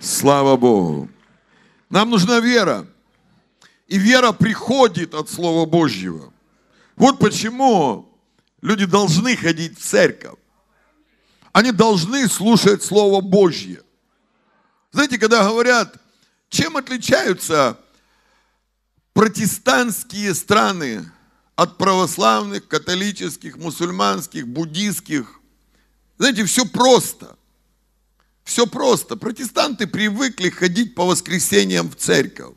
Слава Богу. Нам нужна вера. И вера приходит от Слова Божьего. Вот почему люди должны ходить в церковь. Они должны слушать Слово Божье. Знаете, когда говорят, чем отличаются протестантские страны от православных, католических, мусульманских, буддийских, знаете, все просто. Все просто. Протестанты привыкли ходить по воскресеньям в церковь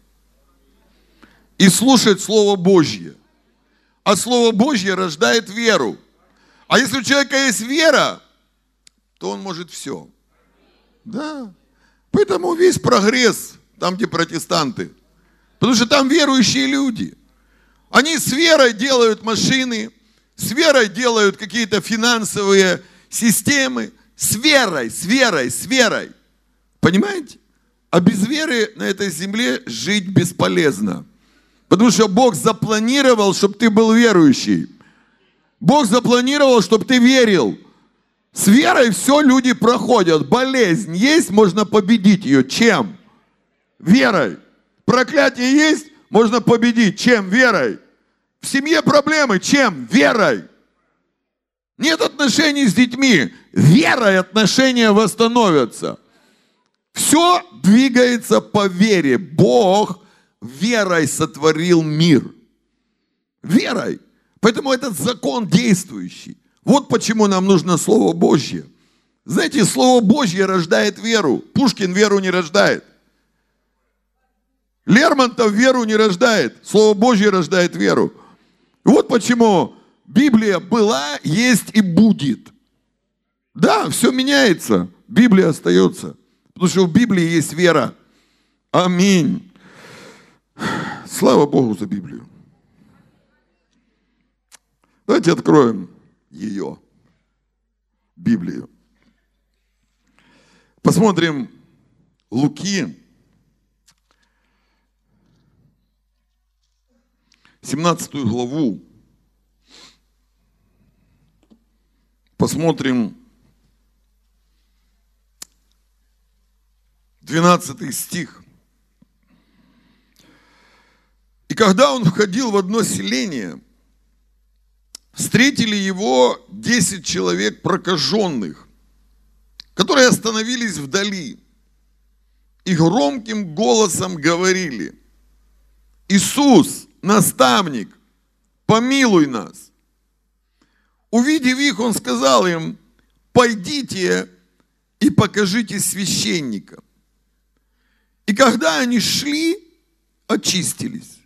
и слушать Слово Божье. А Слово Божье рождает веру. А если у человека есть вера, то он может все. Да. Поэтому весь прогресс там, где протестанты. Потому что там верующие люди. Они с верой делают машины, с верой делают какие-то финансовые системы, с верой, с верой, с верой. Понимаете? А без веры на этой земле жить бесполезно. Потому что Бог запланировал, чтобы ты был верующий. Бог запланировал, чтобы ты верил. С верой все люди проходят. Болезнь есть, можно победить ее. Чем? Верой. Проклятие есть, можно победить. Чем? Верой. В семье проблемы. Чем? Верой. Нет отношений с детьми. Верой отношения восстановятся. Все двигается по вере. Бог верой сотворил мир. Верой. Поэтому этот закон действующий. Вот почему нам нужно Слово Божье. Знаете, Слово Божье рождает веру. Пушкин веру не рождает. Лермонтов веру не рождает. Слово Божье рождает веру. Вот почему Библия была, есть и будет. Да, все меняется, Библия остается. Потому что в Библии есть вера. Аминь. Слава Богу за Библию. Давайте откроем ее, Библию. Посмотрим Луки, 17 главу. Посмотрим 12 стих. И когда он входил в одно селение, встретили его 10 человек прокаженных, которые остановились вдали и громким голосом говорили, Иисус, наставник, помилуй нас. Увидев их, он сказал им, пойдите и покажите священникам. И когда они шли, очистились.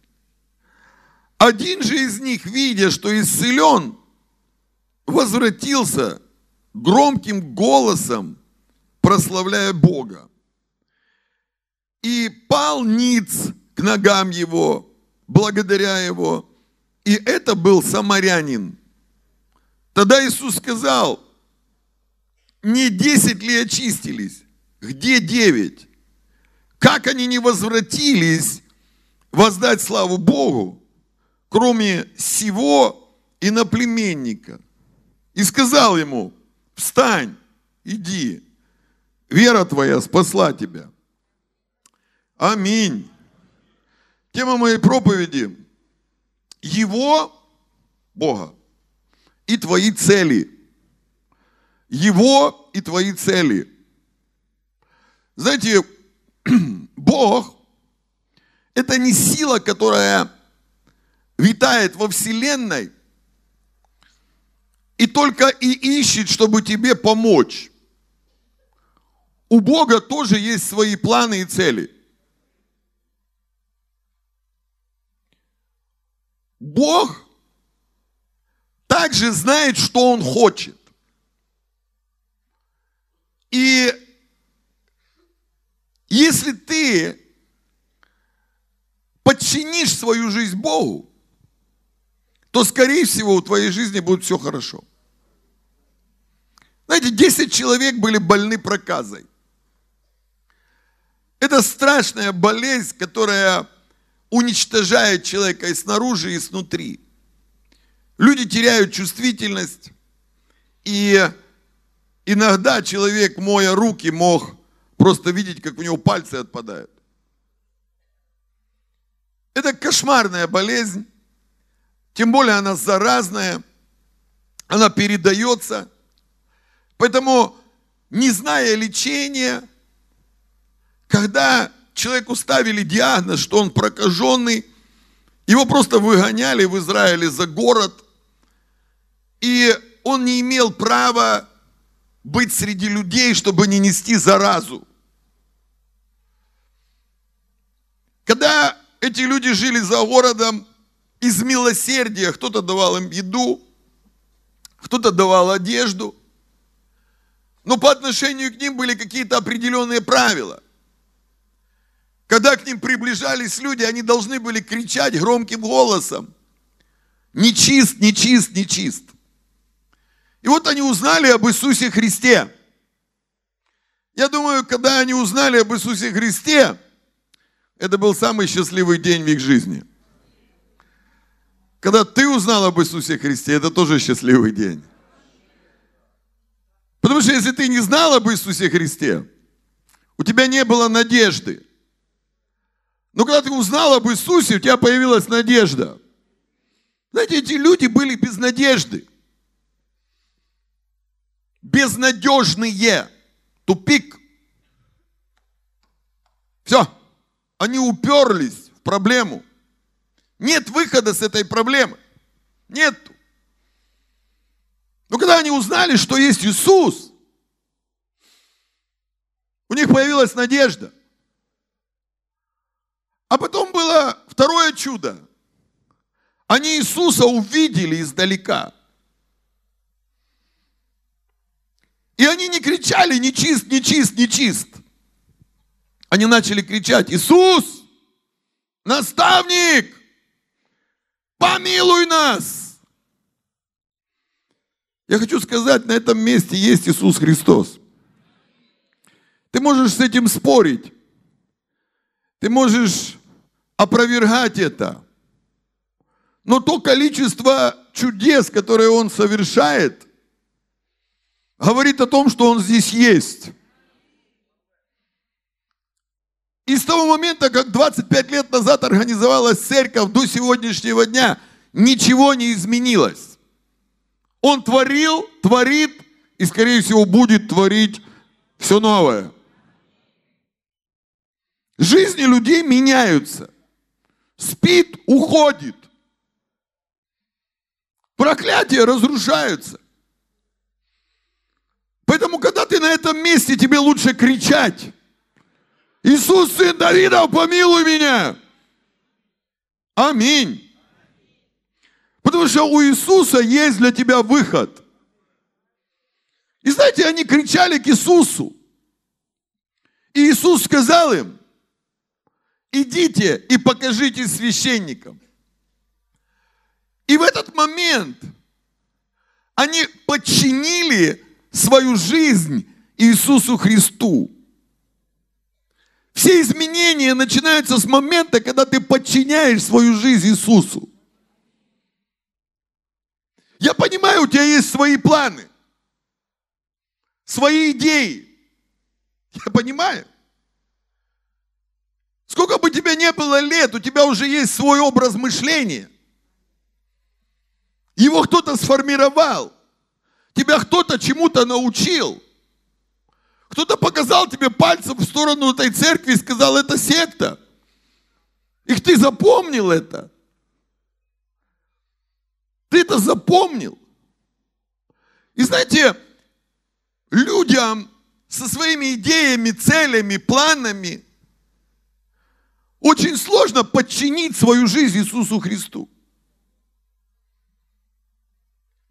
Один же из них, видя, что исцелен, возвратился громким голосом, прославляя Бога. И пал ниц к ногам его, благодаря его. И это был самарянин – Тогда Иисус сказал, не десять ли очистились? Где девять? Как они не возвратились воздать славу Богу, кроме сего иноплеменника? И сказал ему, встань, иди, вера твоя спасла тебя. Аминь. Тема моей проповеди – Его, Бога, и твои цели. Его и твои цели. Знаете, Бог – это не сила, которая витает во Вселенной и только и ищет, чтобы тебе помочь. У Бога тоже есть свои планы и цели. Бог также знает, что он хочет. И если ты подчинишь свою жизнь Богу, то, скорее всего, у твоей жизни будет все хорошо. Знаете, 10 человек были больны проказой. Это страшная болезнь, которая уничтожает человека и снаружи, и снутри. Люди теряют чувствительность, и иногда человек, моя руки, мог просто видеть, как у него пальцы отпадают. Это кошмарная болезнь, тем более она заразная, она передается. Поэтому, не зная лечения, когда человеку ставили диагноз, что он прокаженный, его просто выгоняли в Израиле за город, и он не имел права быть среди людей, чтобы не нести заразу. Когда эти люди жили за городом из милосердия. Кто-то давал им еду, кто-то давал одежду. Но по отношению к ним были какие-то определенные правила. Когда к ним приближались люди, они должны были кричать громким голосом. Нечист, нечист, нечист. И вот они узнали об Иисусе Христе. Я думаю, когда они узнали об Иисусе Христе, это был самый счастливый день в их жизни. Когда ты узнал об Иисусе Христе, это тоже счастливый день. Потому что если ты не знал об Иисусе Христе, у тебя не было надежды. Но когда ты узнал об Иисусе, у тебя появилась надежда. Знаете, эти люди были без надежды. Безнадежные. Тупик. Все. Они уперлись в проблему. Нет выхода с этой проблемы. Нету. Но когда они узнали, что есть Иисус, у них появилась надежда. А потом было второе чудо. Они Иисуса увидели издалека. И они не кричали, не чист, не чист, не чист. Они начали кричать, Иисус, наставник, помилуй нас. Я хочу сказать, на этом месте есть Иисус Христос. Ты можешь с этим спорить. Ты можешь опровергать это. Но то количество чудес, которые Он совершает, говорит о том, что Он здесь есть. И с того момента, как 25 лет назад организовалась церковь до сегодняшнего дня, ничего не изменилось. Он творил, творит и, скорее всего, будет творить все новое. Жизни людей меняются. Спит, уходит. Проклятия разрушаются. Поэтому, когда ты на этом месте, тебе лучше кричать. Иисус, сын Давида, помилуй меня. Аминь. Потому что у Иисуса есть для тебя выход. И знаете, они кричали к Иисусу. И Иисус сказал им, идите и покажите священникам. И в этот момент они подчинили свою жизнь Иисусу Христу. Все изменения начинаются с момента, когда ты подчиняешь свою жизнь Иисусу. Я понимаю, у тебя есть свои планы, свои идеи. Я понимаю. Сколько бы тебе не было лет, у тебя уже есть свой образ мышления. Его кто-то сформировал. Тебя кто-то чему-то научил. Кто-то показал тебе пальцем в сторону этой церкви и сказал, это секта. Их ты запомнил это. Ты это запомнил. И знаете, людям со своими идеями, целями, планами очень сложно подчинить свою жизнь Иисусу Христу.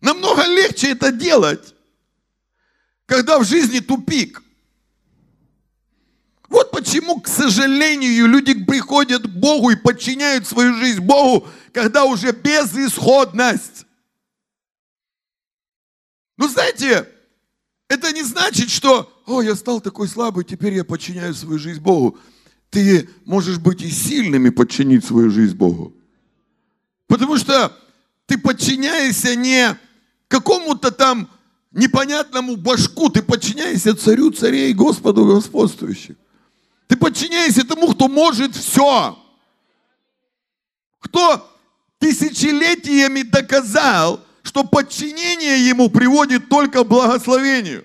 Намного легче это делать, когда в жизни тупик. Вот почему, к сожалению, люди приходят к Богу и подчиняют свою жизнь Богу, когда уже безысходность. Ну, знаете, это не значит, что, о, я стал такой слабый, теперь я подчиняю свою жизнь Богу. Ты можешь быть и сильным и подчинить свою жизнь Богу. Потому что ты подчиняешься не какому-то там непонятному башку, ты подчиняешься царю царей Господу господствующих. Ты подчиняешься тому, кто может все. Кто тысячелетиями доказал, что подчинение ему приводит только к благословению,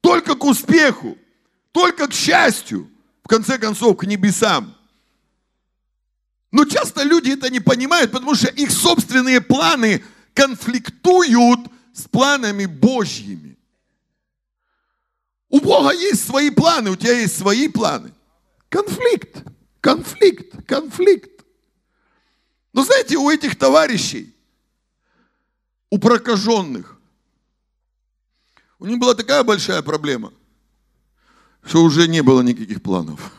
только к успеху, только к счастью, в конце концов, к небесам. Но часто люди это не понимают, потому что их собственные планы конфликтуют с планами Божьими. У Бога есть свои планы, у тебя есть свои планы. Конфликт, конфликт, конфликт. Но знаете, у этих товарищей, у прокаженных, у них была такая большая проблема, что уже не было никаких планов.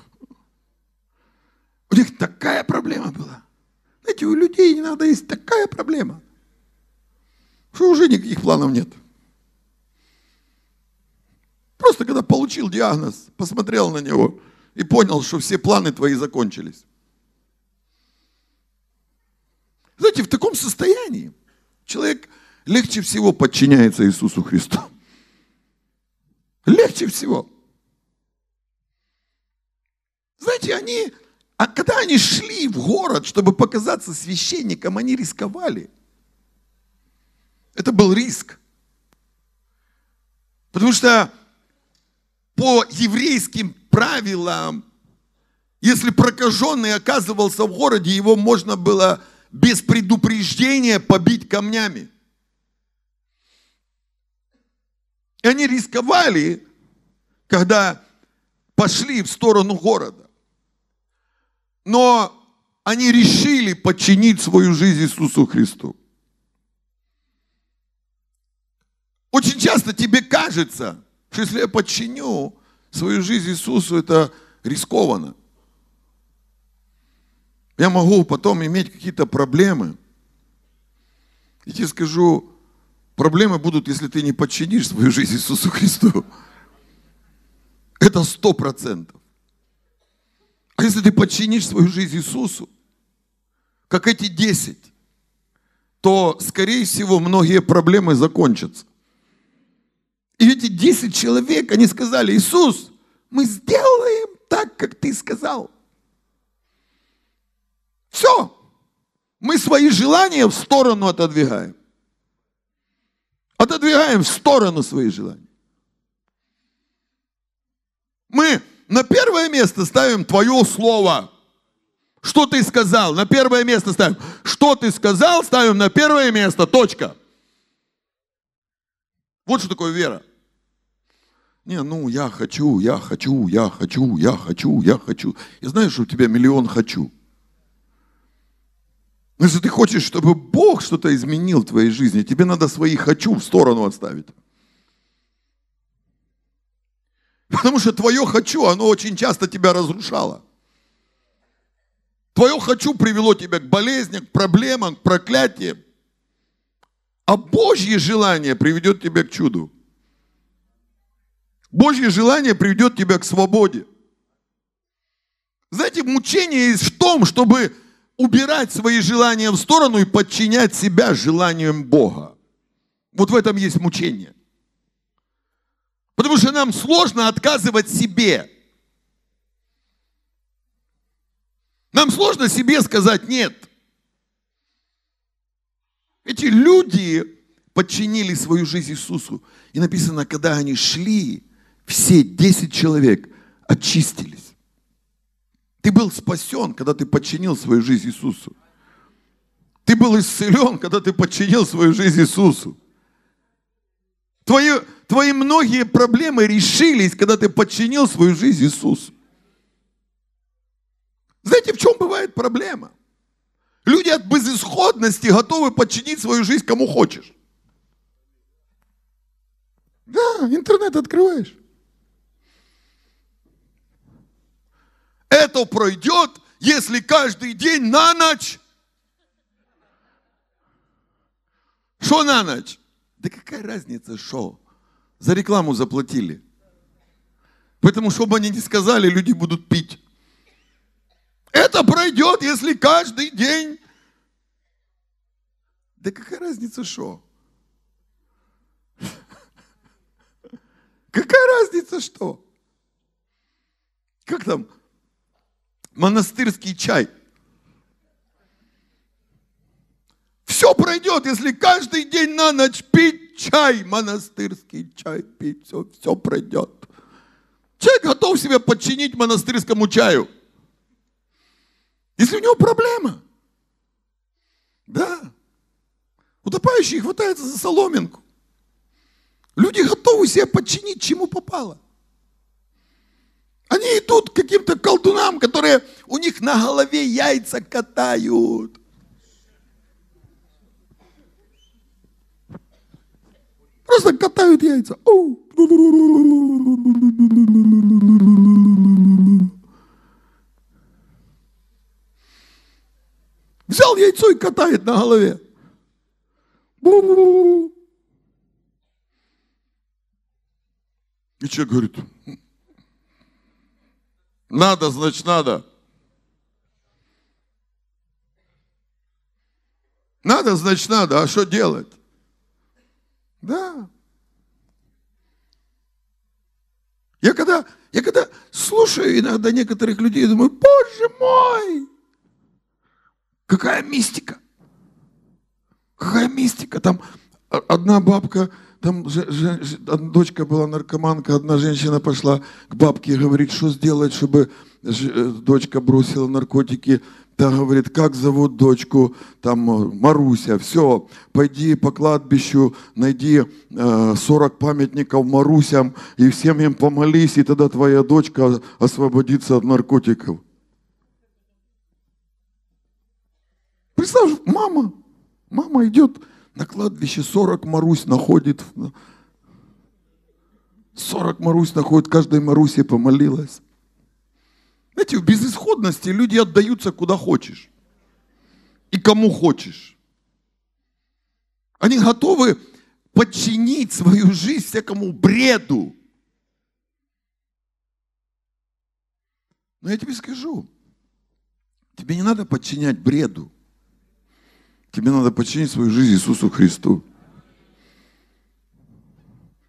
У них такая проблема была. Знаете, у людей иногда есть такая проблема, что уже никаких планов нет. Просто когда получил диагноз, посмотрел на него и понял, что все планы твои закончились. Знаете, в таком состоянии человек легче всего подчиняется Иисусу Христу. Легче всего. Знаете, они, а когда они шли в город, чтобы показаться священником, они рисковали. Это был риск. Потому что по еврейским правилам, если прокаженный оказывался в городе, его можно было без предупреждения побить камнями. И они рисковали, когда пошли в сторону города. Но они решили подчинить свою жизнь Иисусу Христу. Очень часто тебе кажется, что если я подчиню свою жизнь Иисусу, это рискованно. Я могу потом иметь какие-то проблемы. И тебе скажу, проблемы будут, если ты не подчинишь свою жизнь Иисусу Христу. Это сто процентов. А если ты подчинишь свою жизнь Иисусу, как эти десять, то, скорее всего, многие проблемы закончатся. И эти 10 человек, они сказали, Иисус, мы сделаем так, как ты сказал. Все. Мы свои желания в сторону отодвигаем. Отодвигаем в сторону свои желания. Мы на первое место ставим твое слово. Что ты сказал? На первое место ставим. Что ты сказал, ставим на первое место. Точка. Вот что такое вера. Не, ну я хочу, я хочу, я хочу, я хочу, я хочу. И знаешь, у тебя миллион хочу. Но если ты хочешь, чтобы Бог что-то изменил в твоей жизни, тебе надо свои хочу в сторону отставить. Потому что твое хочу, оно очень часто тебя разрушало. Твое хочу привело тебя к болезням, к проблемам, к проклятиям. А Божье желание приведет тебя к чуду. Божье желание приведет тебя к свободе. Знаете, мучение есть в том, чтобы убирать свои желания в сторону и подчинять себя желаниям Бога. Вот в этом есть мучение. Потому что нам сложно отказывать себе. Нам сложно себе сказать нет. Эти люди подчинили свою жизнь Иисусу. И написано, когда они шли, все 10 человек очистились. Ты был спасен, когда ты подчинил свою жизнь Иисусу. Ты был исцелен, когда ты подчинил свою жизнь Иисусу. Твои, твои многие проблемы решились, когда ты подчинил свою жизнь Иисусу. Знаете, в чем бывает проблема? Люди от безысходности готовы подчинить свою жизнь кому хочешь. Да, интернет открываешь. Это пройдет, если каждый день на ночь. Что на ночь? Да какая разница, что? За рекламу заплатили. Поэтому, чтобы они не сказали, люди будут пить. Это пройдет, если каждый день. Да какая разница, что? Какая разница что? Как там? Монастырский чай. Все пройдет, если каждый день на ночь пить чай, монастырский чай пить, все, все пройдет. Человек готов себя подчинить монастырскому чаю. Если у него проблема. Да. Утопающий хватается за соломинку. Люди готовы себя подчинить, чему попало. Они идут к каким-то колдунам, которые у них на голове яйца катают. Просто катают яйца. Взял яйцо и катает на голове. И человек говорит, надо, значит, надо. Надо, значит, надо. А что делать? Да. Я когда, я когда слушаю иногда некоторых людей, думаю, боже мой, какая мистика. Какая мистика. Там одна бабка там же, же, дочка была наркоманка, одна женщина пошла к бабке и говорит, что сделать, чтобы э, дочка бросила наркотики. Та говорит, как зовут дочку, там э, Маруся, все, пойди по кладбищу, найди 40 э, памятников Марусям и всем им помолись, и тогда твоя дочка освободится от наркотиков. Представь, мама, мама идет на кладбище 40 Марусь находит. 40 Марусь находит, каждая Маруся помолилась. Знаете, в безысходности люди отдаются куда хочешь. И кому хочешь. Они готовы подчинить свою жизнь всякому бреду. Но я тебе скажу, тебе не надо подчинять бреду. Тебе надо подчинить свою жизнь Иисусу Христу.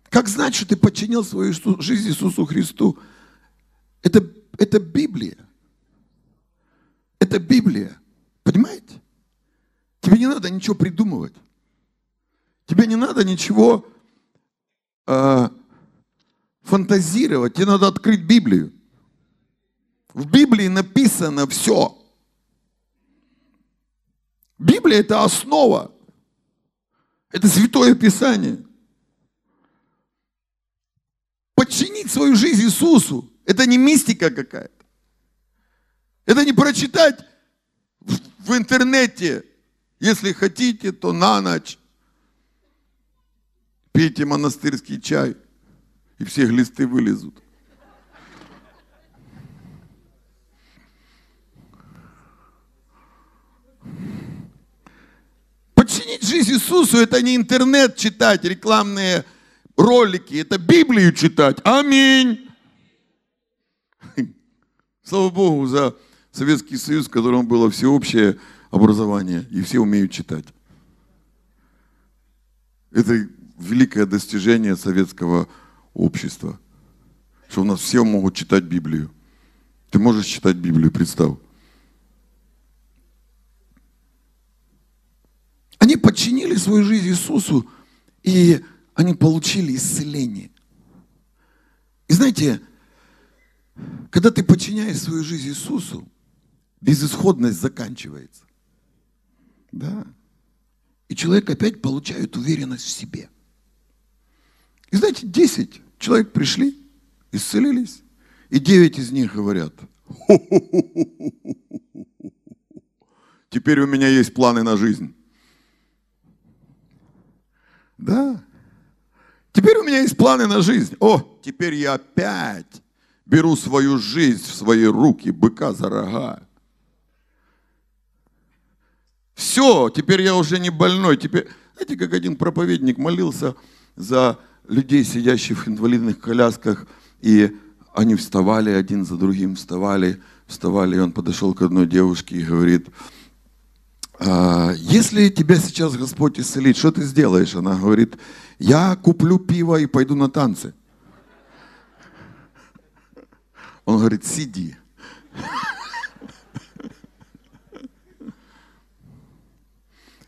Как знать, что ты подчинил свою жизнь Иисусу Христу? Это, это Библия. Это Библия. Понимаете? Тебе не надо ничего придумывать. Тебе не надо ничего э, фантазировать. Тебе надо открыть Библию. В Библии написано все. Библия – это основа. Это Святое Писание. Подчинить свою жизнь Иисусу – это не мистика какая-то. Это не прочитать в интернете. Если хотите, то на ночь пейте монастырский чай, и все глисты вылезут. Подчинить жизнь Иисусу – это не интернет читать, рекламные ролики, это Библию читать. Аминь. Слава Богу за Советский Союз, в котором было всеобщее образование, и все умеют читать. Это великое достижение советского общества, что у нас все могут читать Библию. Ты можешь читать Библию, представь. Они подчинили свою жизнь Иисусу, и они получили исцеление. И знаете, когда ты подчиняешь свою жизнь Иисусу, безысходность заканчивается. Да. И человек опять получает уверенность в себе. И знаете, 10 человек пришли, исцелились, и 9 из них говорят, теперь у меня есть планы на жизнь. Да. Теперь у меня есть планы на жизнь. О, теперь я опять беру свою жизнь в свои руки, быка за рога. Все, теперь я уже не больной. Теперь, знаете, как один проповедник молился за людей, сидящих в инвалидных колясках, и они вставали один за другим, вставали, вставали, и он подошел к одной девушке и говорит, «А, если тебя сейчас Господь исцелит, что ты сделаешь? Она говорит, я куплю пиво и пойду на танцы. Он говорит, сиди.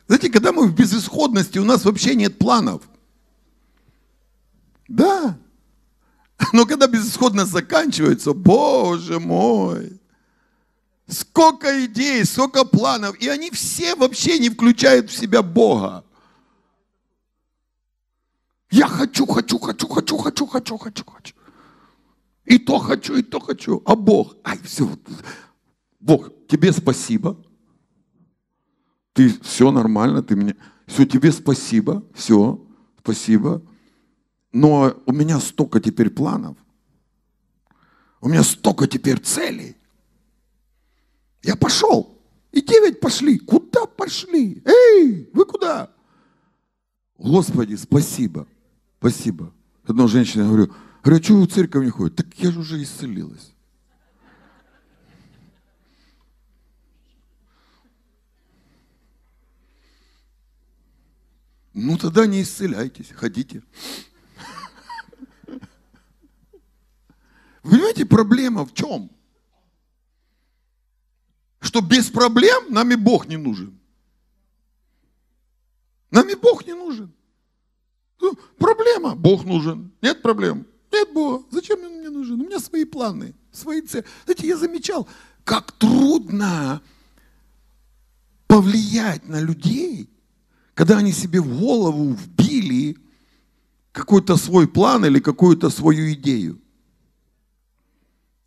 Знаете, когда мы в безысходности, у нас вообще нет планов. Да. Но когда безысходность заканчивается, Боже мой, сколько идей, сколько планов, и они все вообще не включают в себя Бога. Я хочу, хочу, хочу, хочу, хочу, хочу, хочу, хочу. И то хочу, и то хочу. А Бог, ай, все. Бог, тебе спасибо. Ты все нормально, ты мне... Все, тебе спасибо, все, спасибо. Но у меня столько теперь планов. У меня столько теперь целей. Я пошел. И девять пошли. Куда пошли? Эй, вы куда? Господи, спасибо. Спасибо. Одной женщине говорю, говорю, а что вы в церковь не ходите? Так я же уже исцелилась. Ну тогда не исцеляйтесь, ходите. Вы понимаете, проблема в чем? Что без проблем нам и Бог не нужен. Нам и Бог не нужен. Ну, проблема. Бог нужен. Нет проблем. Нет Бога. Зачем он мне нужен? У меня свои планы, свои цели. Знаете, я замечал, как трудно повлиять на людей, когда они себе в голову вбили какой-то свой план или какую-то свою идею.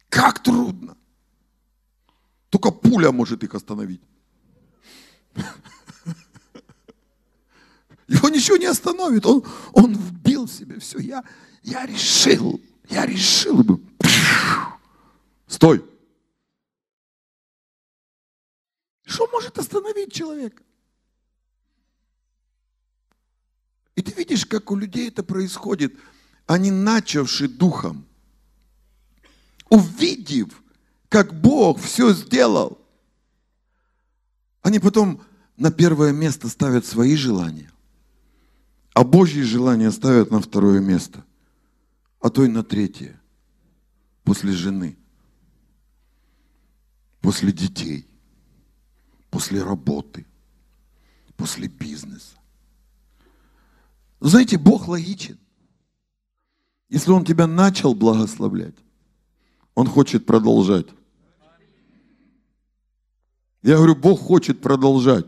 Как трудно. Только пуля может их остановить. Его ничего не остановит. Он, он вбил себе все. Я, я решил. Я решил. Стой. Что может остановить человека? И ты видишь, как у людей это происходит. Они начавши духом, увидев, как Бог все сделал, они потом на первое место ставят свои желания, а Божьи желания ставят на второе место, а то и на третье, после жены, после детей, после работы, после бизнеса. Знаете, Бог логичен. Если Он тебя начал благословлять, Он хочет продолжать. Я говорю, Бог хочет продолжать.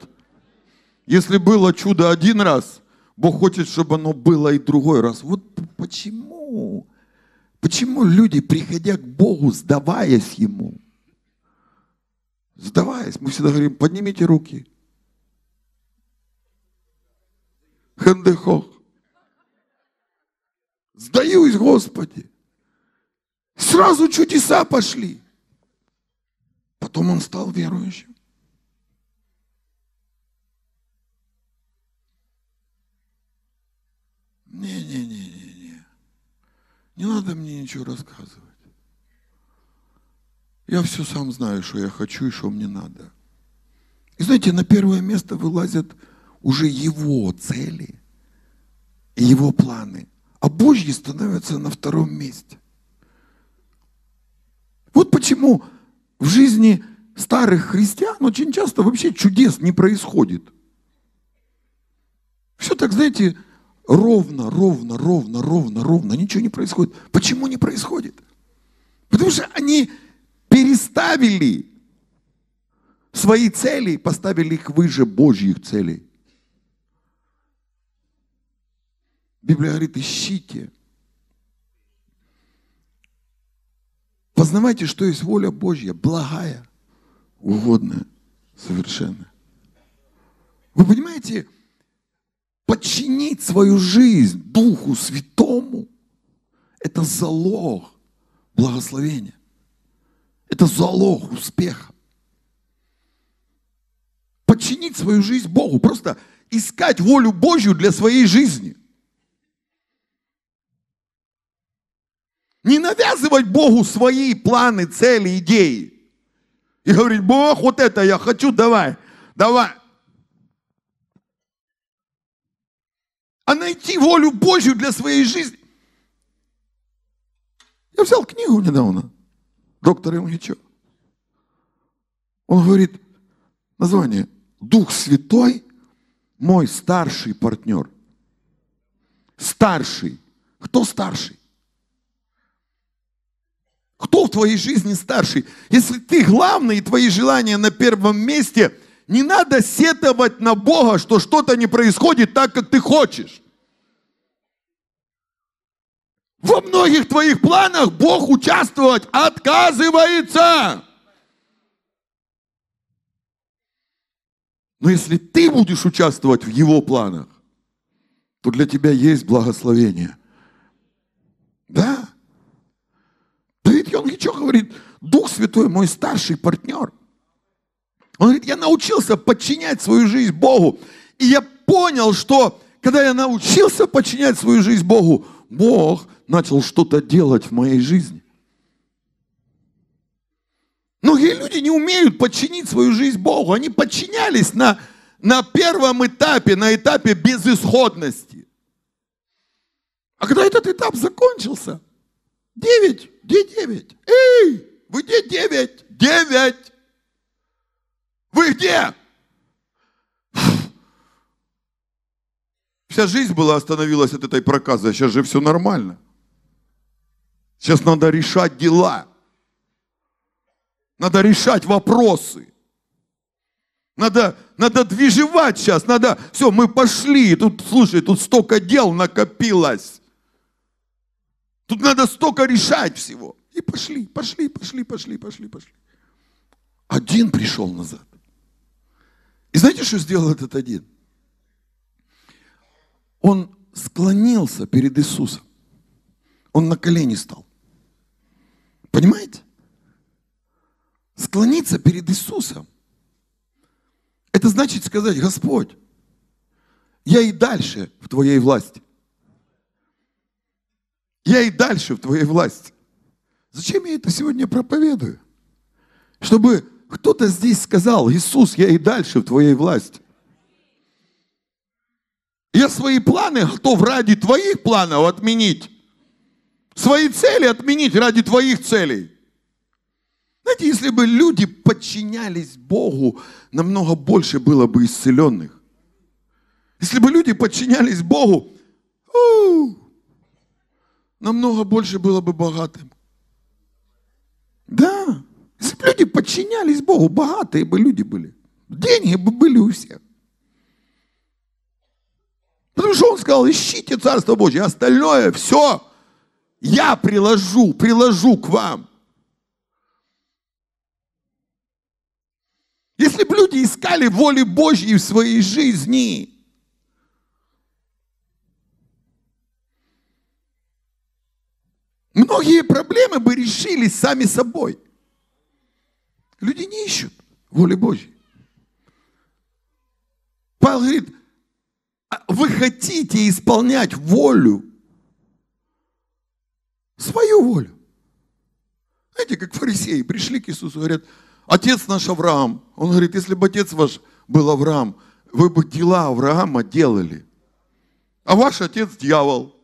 Если было чудо один раз, Бог хочет, чтобы оно было и другой раз. Вот почему? Почему люди, приходя к Богу, сдаваясь Ему, сдаваясь, мы всегда говорим, поднимите руки. Хендехох. Сдаюсь, Господи. Сразу чудеса пошли. Потом он стал верующим. Не-не-не-не-не. Не надо мне ничего рассказывать. Я все сам знаю, что я хочу и что мне надо. И знаете, на первое место вылазят уже его цели и его планы – а Божьи становятся на втором месте. Вот почему в жизни старых христиан очень часто вообще чудес не происходит. Все так, знаете, ровно, ровно, ровно, ровно, ровно, ничего не происходит. Почему не происходит? Потому что они переставили свои цели, поставили их выше Божьих целей. Библия говорит, ищите. Познавайте, что есть воля Божья, благая, угодная, совершенная. Вы понимаете, подчинить свою жизнь Духу Святому – это залог благословения. Это залог успеха. Подчинить свою жизнь Богу, просто искать волю Божью для своей жизни – Не навязывать Богу свои планы, цели, идеи. И говорить, Бог, вот это я хочу, давай, давай. А найти волю Божью для своей жизни. Я взял книгу недавно. доктор Имгичев. Он говорит, название, Дух Святой мой старший партнер. Старший. Кто старший? Кто в твоей жизни старший? Если ты главный и твои желания на первом месте, не надо сетовать на Бога, что что-то не происходит так, как ты хочешь. Во многих твоих планах Бог участвовать отказывается. Но если ты будешь участвовать в Его планах, то для тебя есть благословение. Да. Давид Йонгичо говорит, Дух Святой мой старший партнер. Он говорит, я научился подчинять свою жизнь Богу. И я понял, что когда я научился подчинять свою жизнь Богу, Бог начал что-то делать в моей жизни. Многие люди не умеют подчинить свою жизнь Богу. Они подчинялись на, на первом этапе, на этапе безысходности. А когда этот этап закончился, девять, где девять? Эй, вы где девять? Девять. Вы где? Вся жизнь была остановилась от этой проказы, а сейчас же все нормально. Сейчас надо решать дела. Надо решать вопросы. Надо, надо движевать сейчас, надо, все, мы пошли, тут, слушай, тут столько дел накопилось. Тут надо столько решать всего. И пошли, пошли, пошли, пошли, пошли, пошли. Один пришел назад. И знаете, что сделал этот один? Он склонился перед Иисусом. Он на колени стал. Понимаете? Склониться перед Иисусом. Это значит сказать, Господь, я и дальше в Твоей власти. Я и дальше в Твоей власти. Зачем я это сегодня проповедую? Чтобы кто-то здесь сказал, Иисус, я и дальше в Твоей власти. Я свои планы готов ради Твоих планов отменить. Свои цели отменить ради Твоих целей. Знаете, если бы люди подчинялись Богу, намного больше было бы исцеленных. Если бы люди подчинялись Богу, намного больше было бы богатым. Да. Если бы люди подчинялись Богу, богатые бы люди были. Деньги бы были у всех. Потому что он сказал, ищите Царство Божье, остальное все я приложу, приложу к вам. Если бы люди искали воли Божьей в своей жизни, многие проблемы бы решились сами собой. Люди не ищут воли Божьей. Павел говорит, «А вы хотите исполнять волю, свою волю. Знаете, как фарисеи пришли к Иисусу, говорят, Отец наш Авраам. Он говорит, если бы отец ваш был Авраам, вы бы дела Авраама делали. А ваш отец дьявол.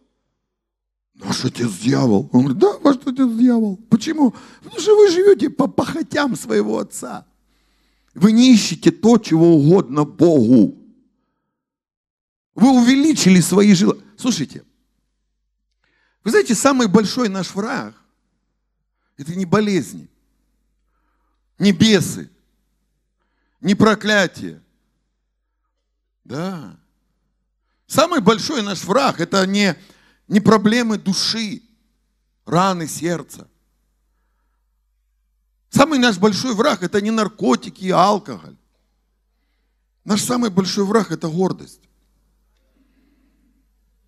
Наш отец дьявол. Он говорит, да, ваш отец дьявол. Почему? Потому что вы живете по похотям своего отца. Вы не ищете то, чего угодно Богу. Вы увеличили свои желания. Слушайте, вы знаете, самый большой наш враг – это не болезни, не бесы, не проклятие. Да. Самый большой наш враг – это не, не проблемы души, раны сердца. Самый наш большой враг – это не наркотики и алкоголь. Наш самый большой враг – это гордость.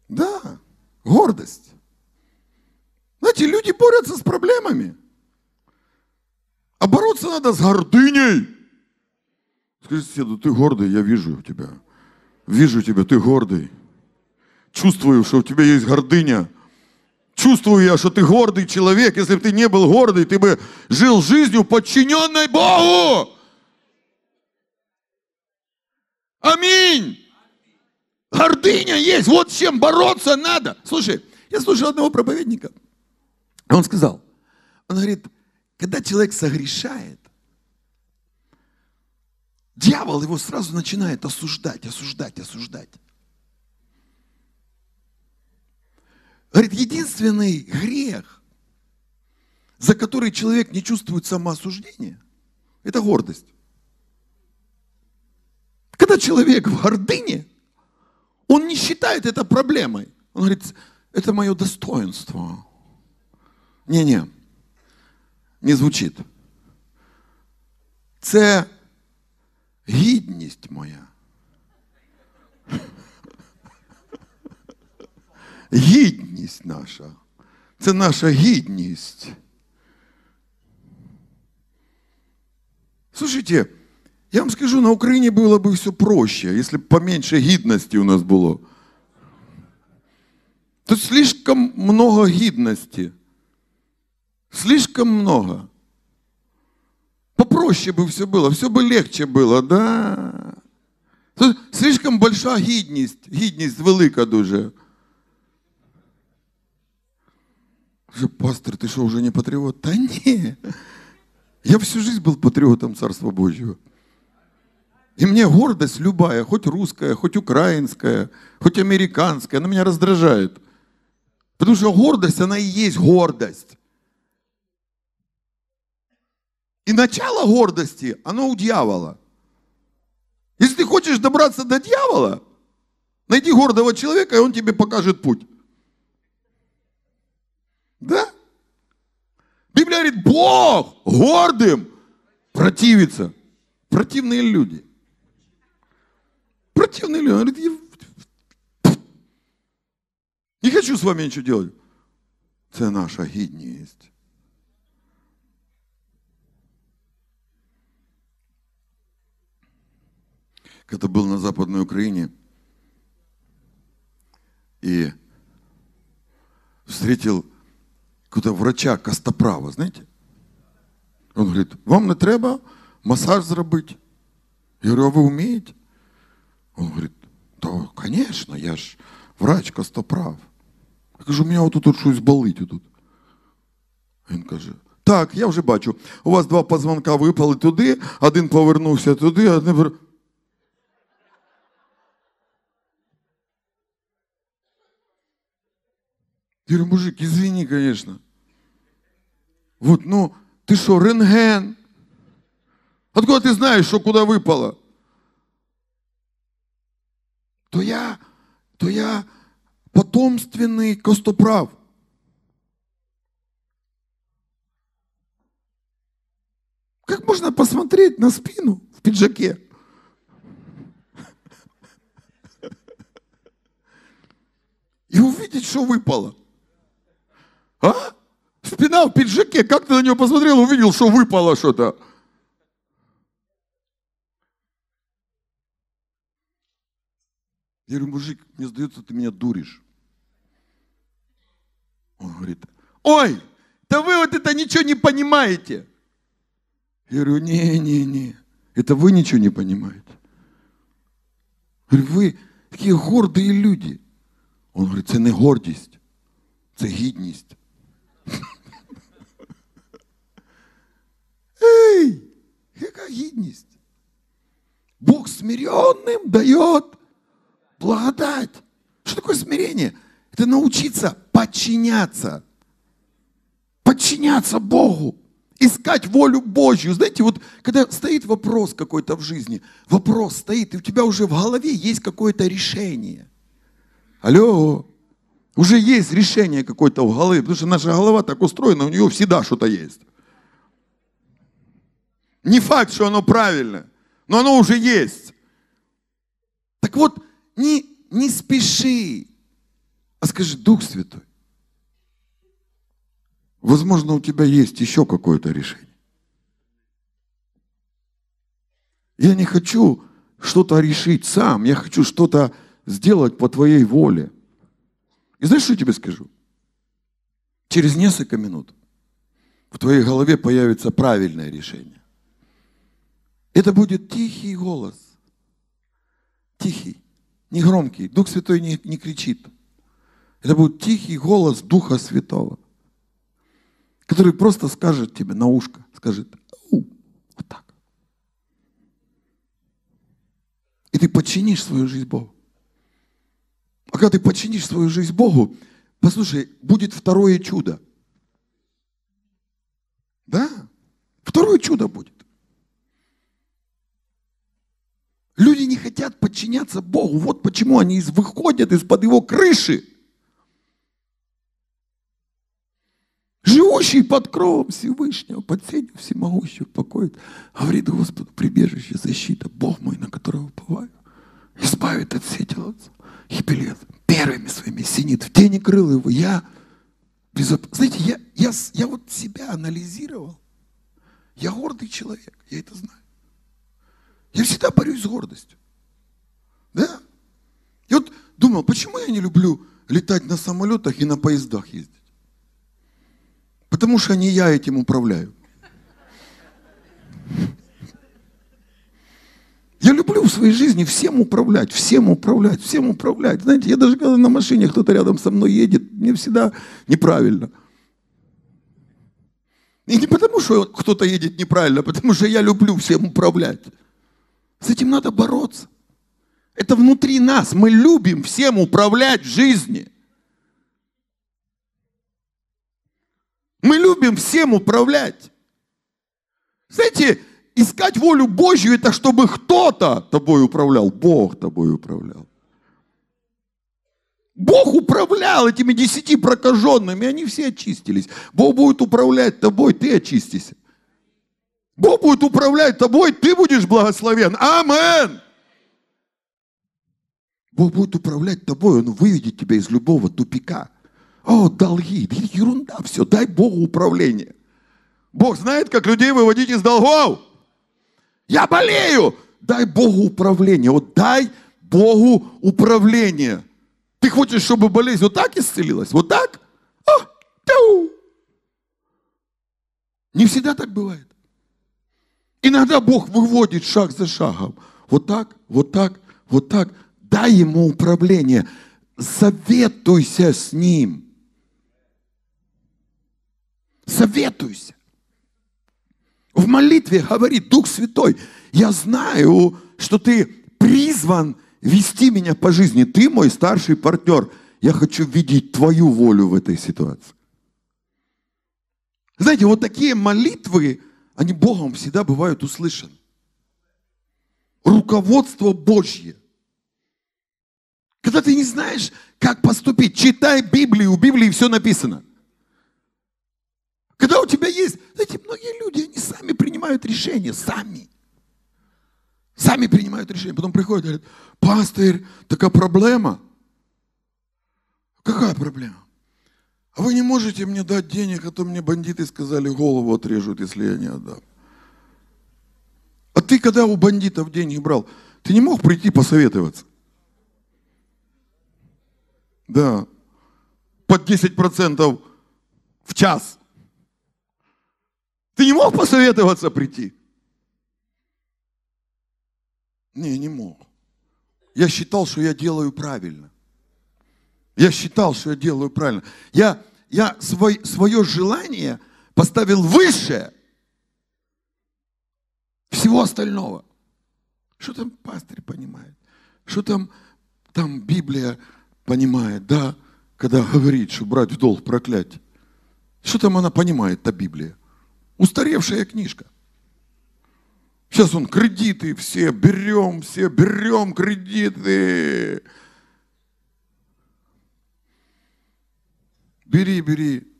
Да, гордость. Знаете, люди борются с проблемами. А бороться надо с гордыней. Скажи соседу, ты гордый, я вижу тебя. Вижу тебя, ты гордый. Чувствую, что у тебя есть гордыня. Чувствую я, что ты гордый человек. Если бы ты не был гордый, ты бы жил жизнью, подчиненной Богу. Аминь. Гордыня есть. Вот с чем бороться надо. Слушай, я слушал одного проповедника. Он сказал, он говорит, когда человек согрешает, дьявол его сразу начинает осуждать, осуждать, осуждать. Говорит, единственный грех, за который человек не чувствует самоосуждения, это гордость. Когда человек в гордыне, он не считает это проблемой. Он говорит, это мое достоинство. Не-не, не звучит. Це гідність моя. Гідність наша. Це наша гідність. Слушайте, я вам скажу, на Украине было бы все проще, если бы поменьше гидности у нас было. Тут слишком много гидности. Слишком много. Попроще бы все было, все бы легче было, да. Тут слишком большая гідність, гідність велика дуже. Же, пастор, ты что, уже не патриот? Да не. Я всю жизнь был патриотом Царства Божьего. И мне гордость любая, хоть русская, хоть украинская, хоть американская, она меня раздражает. Потому что гордость, она и есть гордость. И начало гордости, оно у дьявола. Если ты хочешь добраться до дьявола, найди гордого человека, и он тебе покажет путь. Да? Библия говорит, Бог гордым противится. Противные люди. Противные люди. Он говорит, не хочу с вами ничего делать. Це наша гідність. Когда был на Западной Украине и встретил какого-то врача Костоправа, знаете? Он говорит, вам не треба массаж зробити? Я говорю, а вы умеете? Он говорит, да, конечно, я ж врач Костоправ. Я кажу, у мене отут от щось болить отут. Він каже, так, я вже бачу. У вас два позвонка випали туди, один повернувся туди, один. повер- Я говорю, мужик, извини, конечно. Вот, ну, ты что, рентген? Откуда ты знаешь, что куда выпало? То я, то я потомственный костоправ. Как можно посмотреть на спину в пиджаке? И увидеть, что выпало. А? Спина в пиджаке, как ты на нее посмотрел, увидел, что выпало что-то. Я говорю, мужик, мне сдается, ты меня дуришь. Он говорит, ой, да вы вот это ничего не понимаете. Я говорю, не-не-не, это вы ничего не понимаете. Я говорю, ви такі горді люди. Он говорить, це не гордість, це гідність. Ей, яка гідність? Бог смиренным дает благодать. Что такое смирение? Это научиться подчиняться. Подчиняться Богу. Искать волю Божью. Знаете, вот когда стоит вопрос какой-то в жизни, вопрос стоит, и у тебя уже в голове есть какое-то решение. Алло, уже есть решение какое-то в голове, потому что наша голова так устроена, у нее всегда что-то есть. Не факт, что оно правильно, но оно уже есть. Так вот, не, не спеши, а скажи, Дух Святой, возможно, у тебя есть еще какое-то решение. Я не хочу что-то решить сам, я хочу что-то сделать по твоей воле. И знаешь, что я тебе скажу? Через несколько минут в твоей голове появится правильное решение. Это будет тихий голос. Тихий, не громкий. Дух Святой не, не кричит. Это будет тихий голос Духа Святого. который просто скажет тебе на ушко, скажет, вот так. И ты подчинишь свою жизнь Богу. А когда ты подчинишь свою жизнь Богу, послушай, будет второе чудо. Да? Второе чудо будет. Люди не хотят подчиняться Богу. Вот почему они выходят из-под его крыши. Живущий под кровом Всевышнего, под сенью всемогущего покоит. Говорит Господу, прибежище, защита, Бог мой, на которого уповаю. Избавит от сети лодца. И белет первыми своими синит. В тени крыл его. Я безопасен. Знаете, я, я, я вот себя анализировал. Я гордый человек, я это знаю. Я всегда борюсь с гордостью. Да? И вот думал, почему я не люблю летать на самолетах и на поездах ездить? Потому что не я этим управляю. Я люблю в своей жизни всем управлять, всем управлять, всем управлять. Знаете, я даже когда на машине кто-то рядом со мной едет, мне всегда неправильно. И не потому, что кто-то едет неправильно, а потому что я люблю всем управлять. С этим надо бороться. Это внутри нас. Мы любим всем управлять в жизни. Мы любим всем управлять. Знаете, искать волю Божью, это чтобы кто-то тобой управлял. Бог тобой управлял. Бог управлял этими десяти прокаженными, они все очистились. Бог будет управлять тобой, ты очистись. Бог будет управлять тобой, ты будешь благословен. Амен. Бог будет управлять тобой, Он выведет тебя из любого тупика. О, долги, ерунда все, дай Богу управление. Бог знает, как людей выводить из долгов. Я болею, дай Богу управление. Вот дай Богу управление. Ты хочешь, чтобы болезнь вот так исцелилась? Вот так? О, тю. Не всегда так бывает. Иногда Бог выводит шаг за шагом. Вот так, вот так, вот так. Дай ему управление. Советуйся с ним. Советуйся. В молитве говорит Дух Святой, я знаю, что ты призван вести меня по жизни. Ты мой старший партнер. Я хочу видеть твою волю в этой ситуации. Знаете, вот такие молитвы, они Богом всегда бывают услышаны. Руководство Божье. Когда ты не знаешь, как поступить, читай Библию, у Библии все написано. Когда у тебя есть, знаете, многие люди, они сами принимают решения, сами. Сами принимают решения. Потом приходят и говорят, пастырь, такая проблема. Какая проблема? А вы не можете мне дать денег, а то мне бандиты сказали, голову отрежут, если я не отдам. А ты, когда у бандитов деньги брал, ты не мог прийти посоветоваться? Да. Под 10% в час. Ты не мог посоветоваться прийти? Не, не мог. Я считал, что я делаю правильно. Я считал, что я делаю правильно. Я, я свой, свое желание поставил выше всего остального. Что там пастырь понимает? Что там, там Библия понимает, да, когда говорит, что брать в долг проклятие? Что там она понимает, та Библия? Устаревшая книжка. Сейчас он кредиты все берем, все берем кредиты. Бери, бери.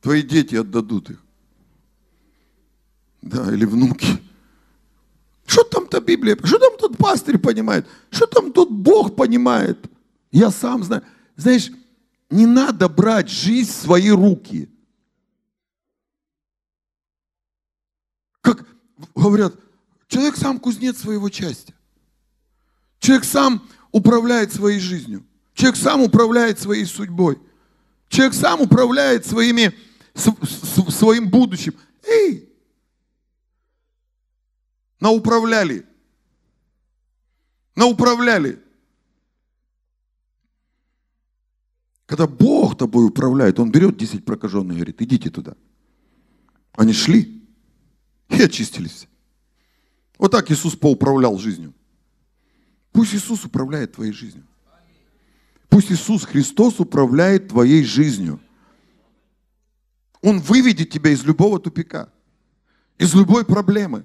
Твои дети отдадут их. Да, или внуки. Что там-то Библия? Что там тот пастырь понимает? Что там тот Бог понимает? Я сам знаю. Знаешь, не надо брать жизнь в свои руки. Как говорят, человек сам кузнец своего счастья. Человек сам управляет своей жизнью. Человек сам управляет своей судьбой. Человек сам управляет своими, своим будущим. Эй! Науправляли. Науправляли. Когда Бог тобой управляет, Он берет 10 прокаженных и говорит, идите туда. Они шли и очистились. Вот так Иисус поуправлял жизнью. Пусть Иисус управляет твоей жизнью. Пусть Иисус Христос управляет твоей жизнью. Он выведет тебя из любого тупика, из любой проблемы,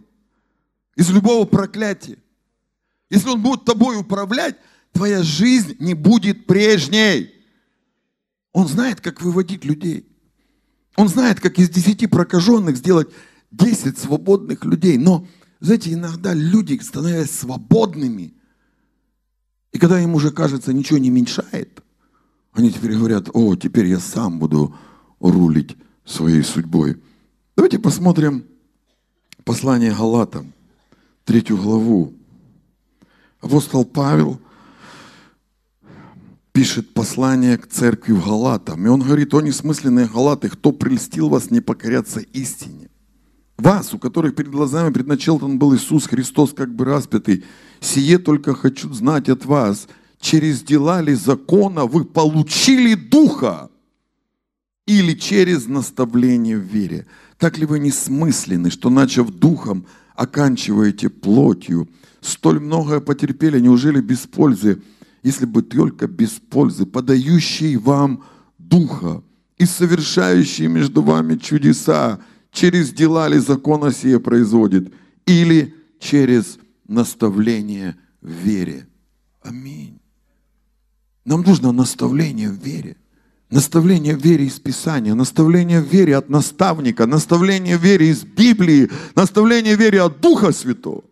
из любого проклятия. Если Он будет тобой управлять, твоя жизнь не будет прежней. Он знает, как выводить людей. Он знает, как из десяти прокаженных сделать десять свободных людей. Но, знаете, иногда люди, становясь свободными, и когда им уже кажется, ничего не меньшает, они теперь говорят, о, теперь я сам буду рулить своей судьбой. Давайте посмотрим послание Галатам, третью главу. Апостол Павел пишет послание к церкви в Галатам. И он говорит, о несмысленные Галаты, кто прельстил вас не покоряться истине? Вас, у которых перед глазами предначертан был Иисус Христос, как бы распятый, сие только хочу знать от вас, через дела ли закона вы получили Духа или через наставление в вере? Так ли вы несмысленны, что, начав Духом, оканчиваете плотью? Столь многое потерпели, неужели без пользы? Если бы только без пользы, подающий вам Духа и совершающий между вами чудеса, через дела ли закона сие производит, или через наставление в вере. Аминь. Нам нужно наставление в вере. Наставление в вере из Писания, наставление в вере от наставника, наставление в вере из Библии, наставление в вере от Духа Святого.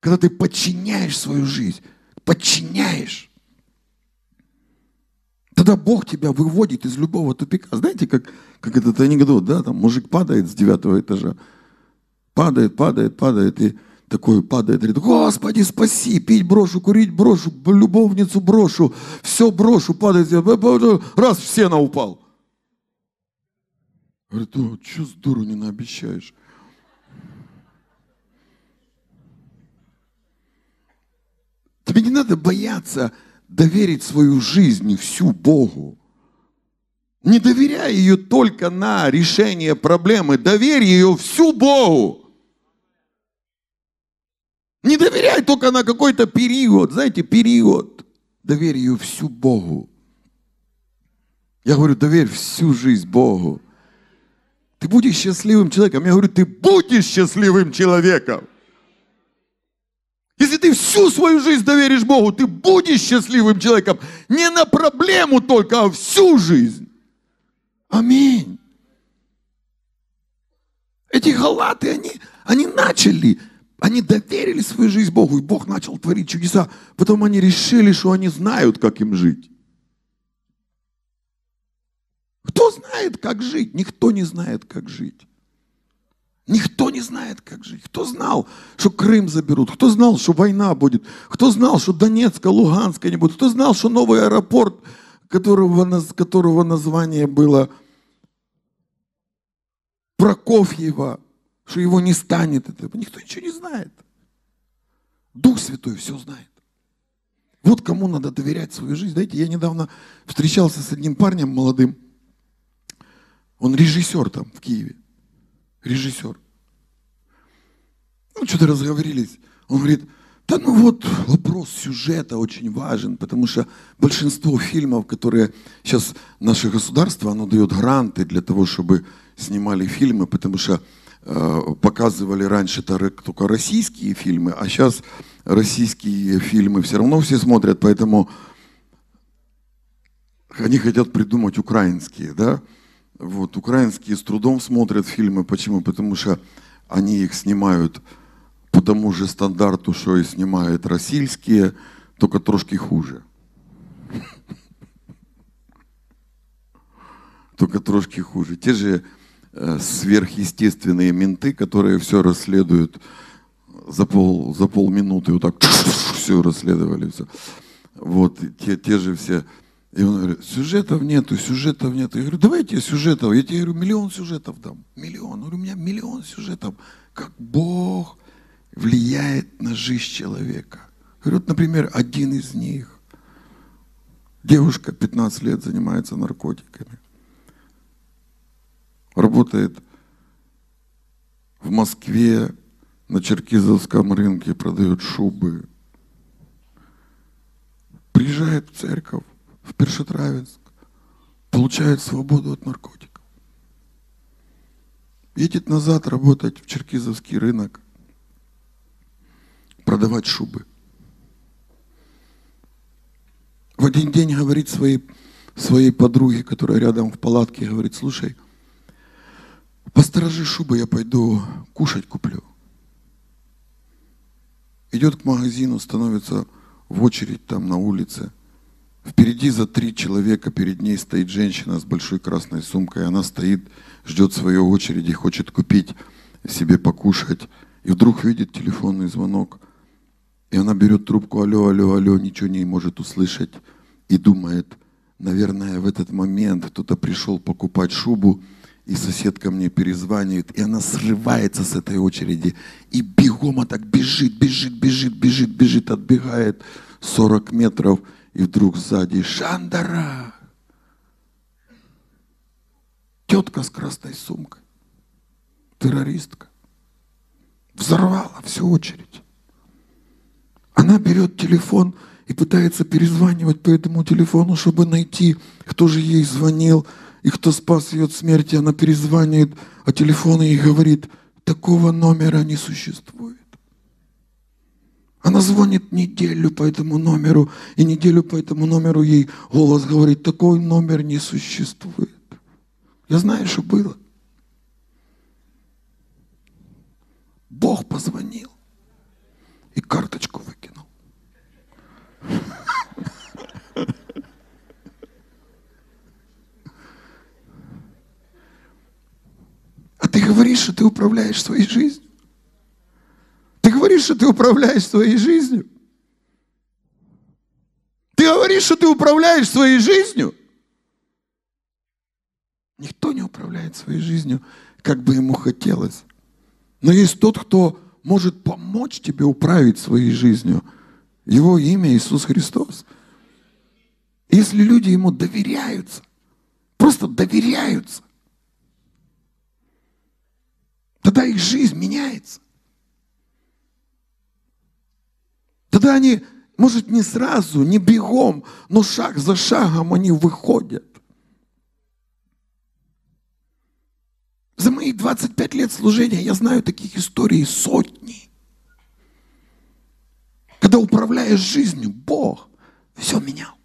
Когда ты подчиняешь свою жизнь, подчиняешь, тогда Бог тебя выводит из любого тупика. Знаете, как, как этот анекдот, да, там мужик падает с девятого этажа, падает, падает, падает, и такой падает, говорит, Господи, спаси, пить брошу, курить брошу, любовницу брошу, все брошу, падает, раз в сено упал. Говорит, о, что с дуру не наобещаешь? Тебе не надо бояться доверить свою жизнь всю Богу. Не доверяй ее только на решение проблемы, доверь ее всю Богу. Не доверяй только на какой-то период, знаете, период. Доверь ее всю Богу. Я говорю, доверь всю жизнь Богу. Ты будешь счастливым человеком. Я говорю, ты будешь счастливым человеком. Если ты всю свою жизнь доверишь Богу, ты будешь счастливым человеком. Не на проблему только, а всю жизнь. Аминь. Эти галаты, они, они начали они доверили свою жизнь Богу, и Бог начал творить чудеса. Потом они решили, что они знают, как им жить. Кто знает, как жить? Никто не знает, как жить. Никто не знает, как жить. Кто знал, что Крым заберут? Кто знал, что война будет? Кто знал, что Донецка, Луганска не будет? Кто знал, что новый аэропорт, которого, которого название было Прокофьева, что его не станет. Это. Никто ничего не знает. Дух Святой все знает. Вот кому надо доверять свою жизнь. Знаете, я недавно встречался с одним парнем молодым. Он режиссер там в Киеве. Режиссер. Ну, что-то разговорились. Он говорит, да ну вот вопрос сюжета очень важен, потому что большинство фильмов, которые сейчас наше государство, оно дает гранты для того, чтобы снимали фильмы, потому что Э, показывали раньше только российские фильмы, а сейчас российские фильмы все равно все смотрят, поэтому они хотят придумать украинские, да? Вот, украинские с трудом смотрят фильмы. Почему? Потому что они их снимают по тому же стандарту, что и снимают российские, только трошки хуже. Только трошки хуже. Те же Э, сверхъестественные менты, которые все расследуют за, пол, за полминуты, вот так все расследовали. Все. Вот, те, те же все. И он говорит, сюжетов нету, сюжетов нету. Я говорю, давайте сюжетов. Я тебе говорю, миллион сюжетов дам. Миллион. Говорю, у меня миллион сюжетов. Как Бог влияет на жизнь человека. Я говорю, вот, например, один из них. Девушка 15 лет занимается наркотиками. Работает в Москве на Черкизовском рынке, продает шубы. Приезжает в церковь, в Першетравенск, получает свободу от наркотиков. Едет назад работать в Черкизовский рынок, продавать шубы. В один день говорит своей, своей подруге, которая рядом в палатке, говорит, слушай, посторожи шубы, я пойду кушать куплю. Идет к магазину, становится в очередь там на улице. Впереди за три человека, перед ней стоит женщина с большой красной сумкой. Она стоит, ждет своей очереди, хочет купить себе покушать. И вдруг видит телефонный звонок. И она берет трубку, алло, алло, алло, ничего не может услышать. И думает, наверное, в этот момент кто-то пришел покупать шубу, и соседка мне перезванивает, и она срывается с этой очереди, и бегом а так бежит, бежит, бежит, бежит, бежит, отбегает 40 метров, и вдруг сзади Шандара. Тетка с красной сумкой, террористка, взорвала всю очередь. Она берет телефон и пытается перезванивать по этому телефону, чтобы найти, кто же ей звонил, и кто спас ее от смерти, она перезванивает о телефоне и говорит, такого номера не существует. Она звонит неделю по этому номеру, и неделю по этому номеру ей голос говорит, такой номер не существует. Я знаю, что было. Бог позвонил и карточку выкинул. Ты говоришь, что ты управляешь своей жизнью. Говоришь, что ты управляешь своей жизнью. Ты говоришь, что ты управляешь своей жизнью. Никто не управляет своей жизнью, как бы ему хотелось. Но есть тот, кто может помочь тебе управить своей жизнью. Его имя Иисус Христос. Если люди ему доверяются, просто доверяются, Тогда их жизнь меняется. Тогда они, может, не сразу, не бегом, но шаг за шагом они выходят. За мои 25 лет служения я знаю таких историй сотни. Когда управляешь жизнью, Бог все менял.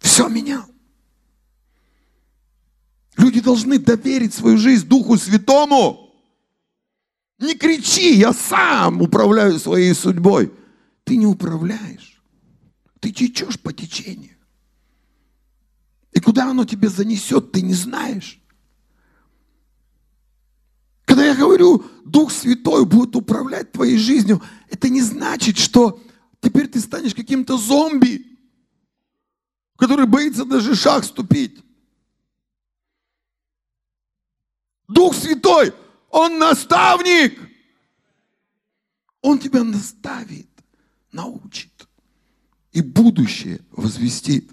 Все менял. Люди должны доверить свою жизнь Духу Святому. Не кричи, я сам управляю своей судьбой. Ты не управляешь. Ты течешь по течению. И куда оно тебя занесет, ты не знаешь. Когда я говорю, Дух Святой будет управлять твоей жизнью, это не значит, что теперь ты станешь каким-то зомби, который боится даже шаг ступить. Дух Святой, Он наставник. Он тебя наставит, научит и будущее возвестит.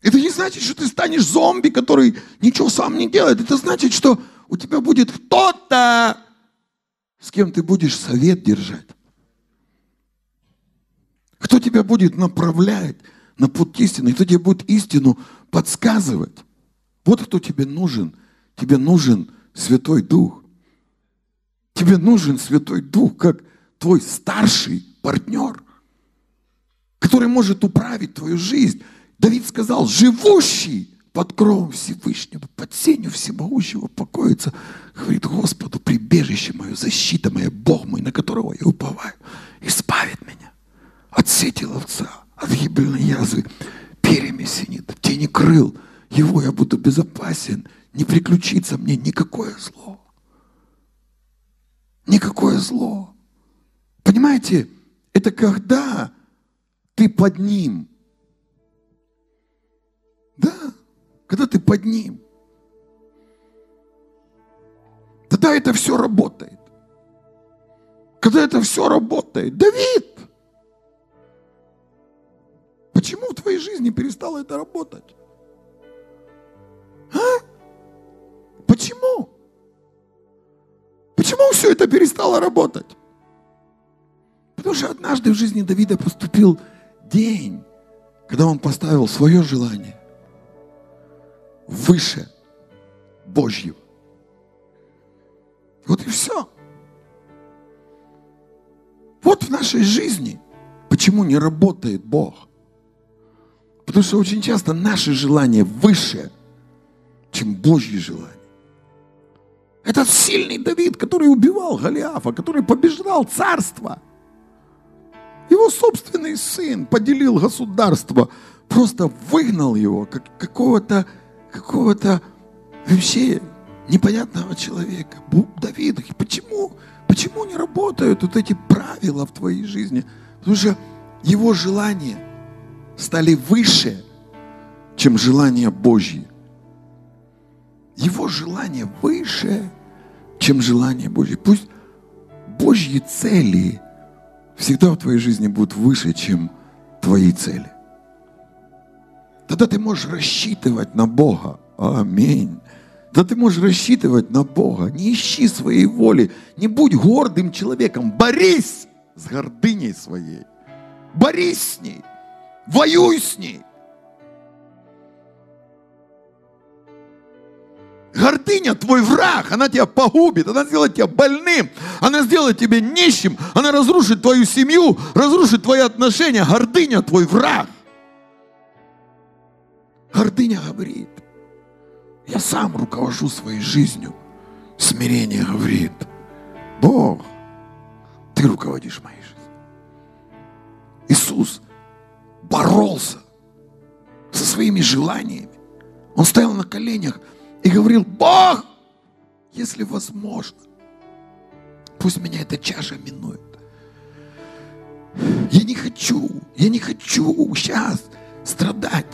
Это не значит, что ты станешь зомби, который ничего сам не делает. Это значит, что у тебя будет кто-то, с кем ты будешь совет держать. Кто тебя будет направлять на путь истины, кто тебе будет истину подсказывать. Вот кто тебе нужен – Тебе нужен Святой Дух. Тебе нужен Святой Дух, как твой старший партнер, который может управить твою жизнь. Давид сказал, живущий под кровом Всевышнего, под сенью всемогущего покоится. Говорит, Господу, прибежище мое, защита моя, Бог мой, на которого я уповаю, избавит меня от сети ловца, от гибельной язвы, перьями синит, тени крыл. Его я буду безопасен, не приключится мне никакое зло. Никакое зло. Понимаете, это когда ты под ним. Да, когда ты под ним. Тогда это все работает. Когда это все работает. Давид. твоей жизни перестало это работать? Это перестало работать? Потому что однажды в жизни Давида поступил день, когда он поставил свое желание выше Божьего. Вот и все. Вот в нашей жизни почему не работает Бог. Потому что очень часто наши желания выше, чем Божьи желания. Этот сильный Давид, который убивал Голиафа, который побеждал царство. Его собственный сын поделил государство, просто выгнал его, как какого-то какого-то вообще непонятного человека. Давид, почему, почему не работают вот эти правила в твоей жизни? Потому что его желания стали выше, чем желания Божьи. Его желание выше, чем желание Божье. Пусть Божьи цели всегда в твоей жизни будут выше, чем твои цели. Тогда ты можешь рассчитывать на Бога. Аминь. Да ты можешь рассчитывать на Бога. Не ищи своей воли. Не будь гордым человеком. Борись с гордыней своей. Борись с ней. Воюй с ней. Гордыня твой враг, она тебя погубит, она сделает тебя больным, она сделает тебя нищим, она разрушит твою семью, разрушит твои отношения. Гордыня твой враг. Гордыня говорит, я сам руковожу своей жизнью. Смирение говорит, Бог, ты руководишь моей жизнью. Иисус боролся со своими желаниями. Он стоял на коленях и говорил, Бог, если возможно, пусть меня эта чаша минует. Я не хочу, я не хочу сейчас страдать.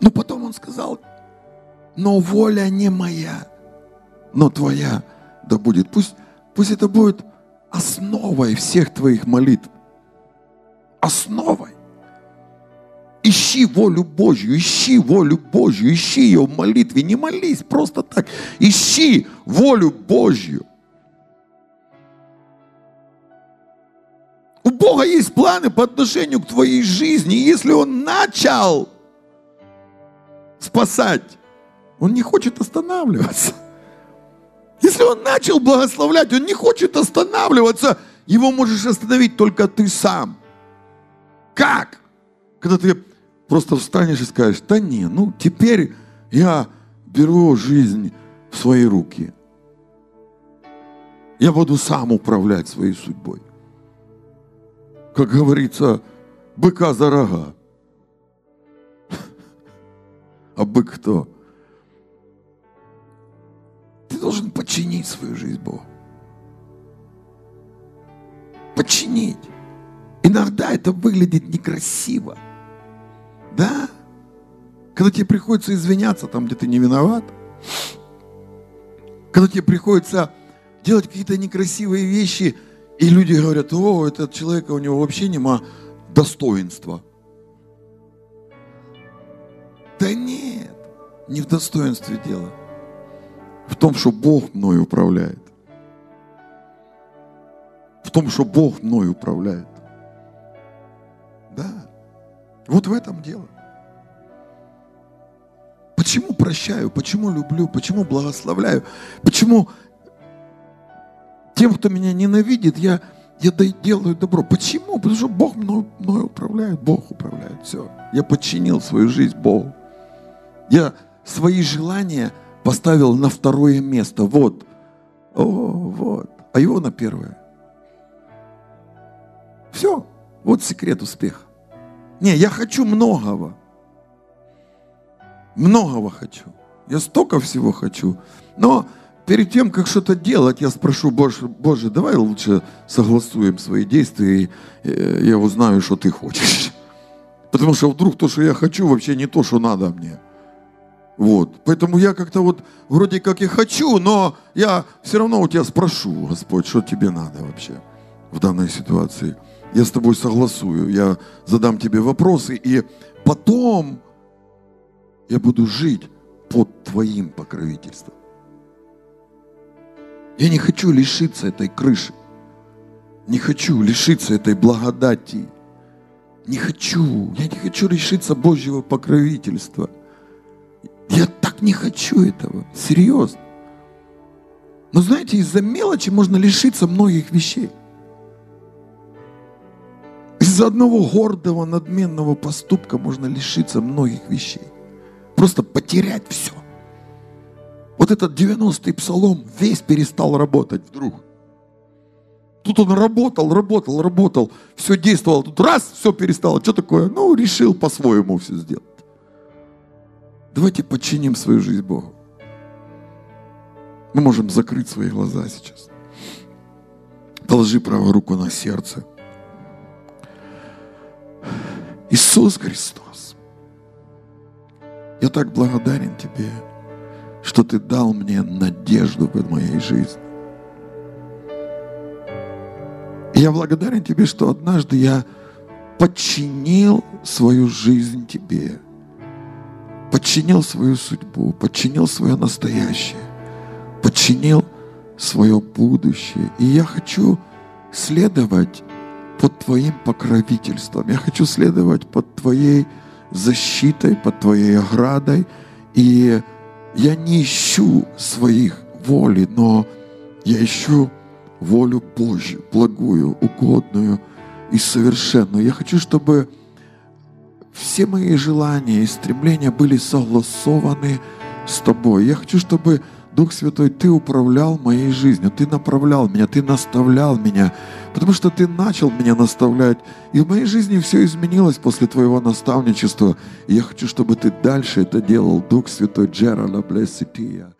Но потом он сказал, но воля не моя, но твоя да будет. Пусть, пусть это будет основой всех твоих молитв. Основой. Ищи волю Божью, ищи волю Божью, ищи ее в молитве. Не молись просто так. Ищи волю Божью. У Бога есть планы по отношению к твоей жизни. И если Он начал спасать, Он не хочет останавливаться. Если Он начал благословлять, Он не хочет останавливаться. Его можешь остановить только ты сам. Как? Когда ты просто встанешь и скажешь, да не, ну теперь я беру жизнь в свои руки. Я буду сам управлять своей судьбой. Как говорится, быка за рога. А бык кто? Ты должен подчинить свою жизнь Богу. Подчинить. Иногда это выглядит некрасиво. Да? Когда тебе приходится извиняться там, где ты не виноват. Когда тебе приходится делать какие-то некрасивые вещи, и люди говорят, о, этот человек, у него вообще нема достоинства. Да нет, не в достоинстве дело. В том, что Бог мной управляет. В том, что Бог мной управляет. Да. Вот в этом дело. Почему прощаю? Почему люблю? Почему благословляю? Почему тем, кто меня ненавидит, я, я делаю добро? Почему? Потому что Бог мной, мной управляет. Бог управляет. Все. Я подчинил свою жизнь Богу. Я свои желания поставил на второе место. Вот. О, вот. А его на первое. Все. Вот секрет успеха. Не, я хочу многого. Многого хочу. Я столько всего хочу. Но перед тем, как что-то делать, я спрошу, Боже, Боже, давай лучше согласуем свои действия, и э, я узнаю, что ты хочешь. Потому что вдруг то, что я хочу, вообще не то, что надо мне. Вот. Поэтому я как-то вот вроде как и хочу, но я все равно у тебя спрошу, Господь, что тебе надо вообще в данной ситуации. Я с тобой согласую, я задам тебе вопросы, и потом я буду жить под твоим покровительством. Я не хочу лишиться этой крыши. Не хочу лишиться этой благодати. Не хочу. Я не хочу лишиться Божьего покровительства. Я так не хочу этого. Серьезно. Но знаете, из-за мелочи можно лишиться многих вещей. Из-за одного гордого, надменного поступка можно лишиться многих вещей. Просто потерять все. Вот этот 90-й псалом весь перестал работать вдруг. Тут он работал, работал, работал, все действовало. Тут раз, все перестало. Что такое? Ну, решил по-своему все сделать. Давайте подчиним свою жизнь Богу. Мы можем закрыть свои глаза сейчас. Положи правую руку на сердце. Иисус Христос, я так благодарен Тебе, что Ты дал мне надежду в моей жизни. И я благодарен Тебе, что однажды я подчинил свою жизнь Тебе, подчинил свою судьбу, подчинил свое настоящее, подчинил свое будущее. И я хочу следовать под Твоим покровительством. Я хочу следовать под Твоей защитой, под Твоей оградой. И я не ищу своих воли, но я ищу волю Божью, благую, угодную и совершенную. Я хочу, чтобы все мои желания и стремления были согласованы с Тобой. Я хочу, чтобы Дух Святой, Ты управлял моей жизнью, Ты направлял меня, Ты наставлял меня, потому что Ты начал меня наставлять. И в моей жизни все изменилось после Твоего наставничества. И я хочу, чтобы Ты дальше это делал, Дух Святой Джерала Блессития.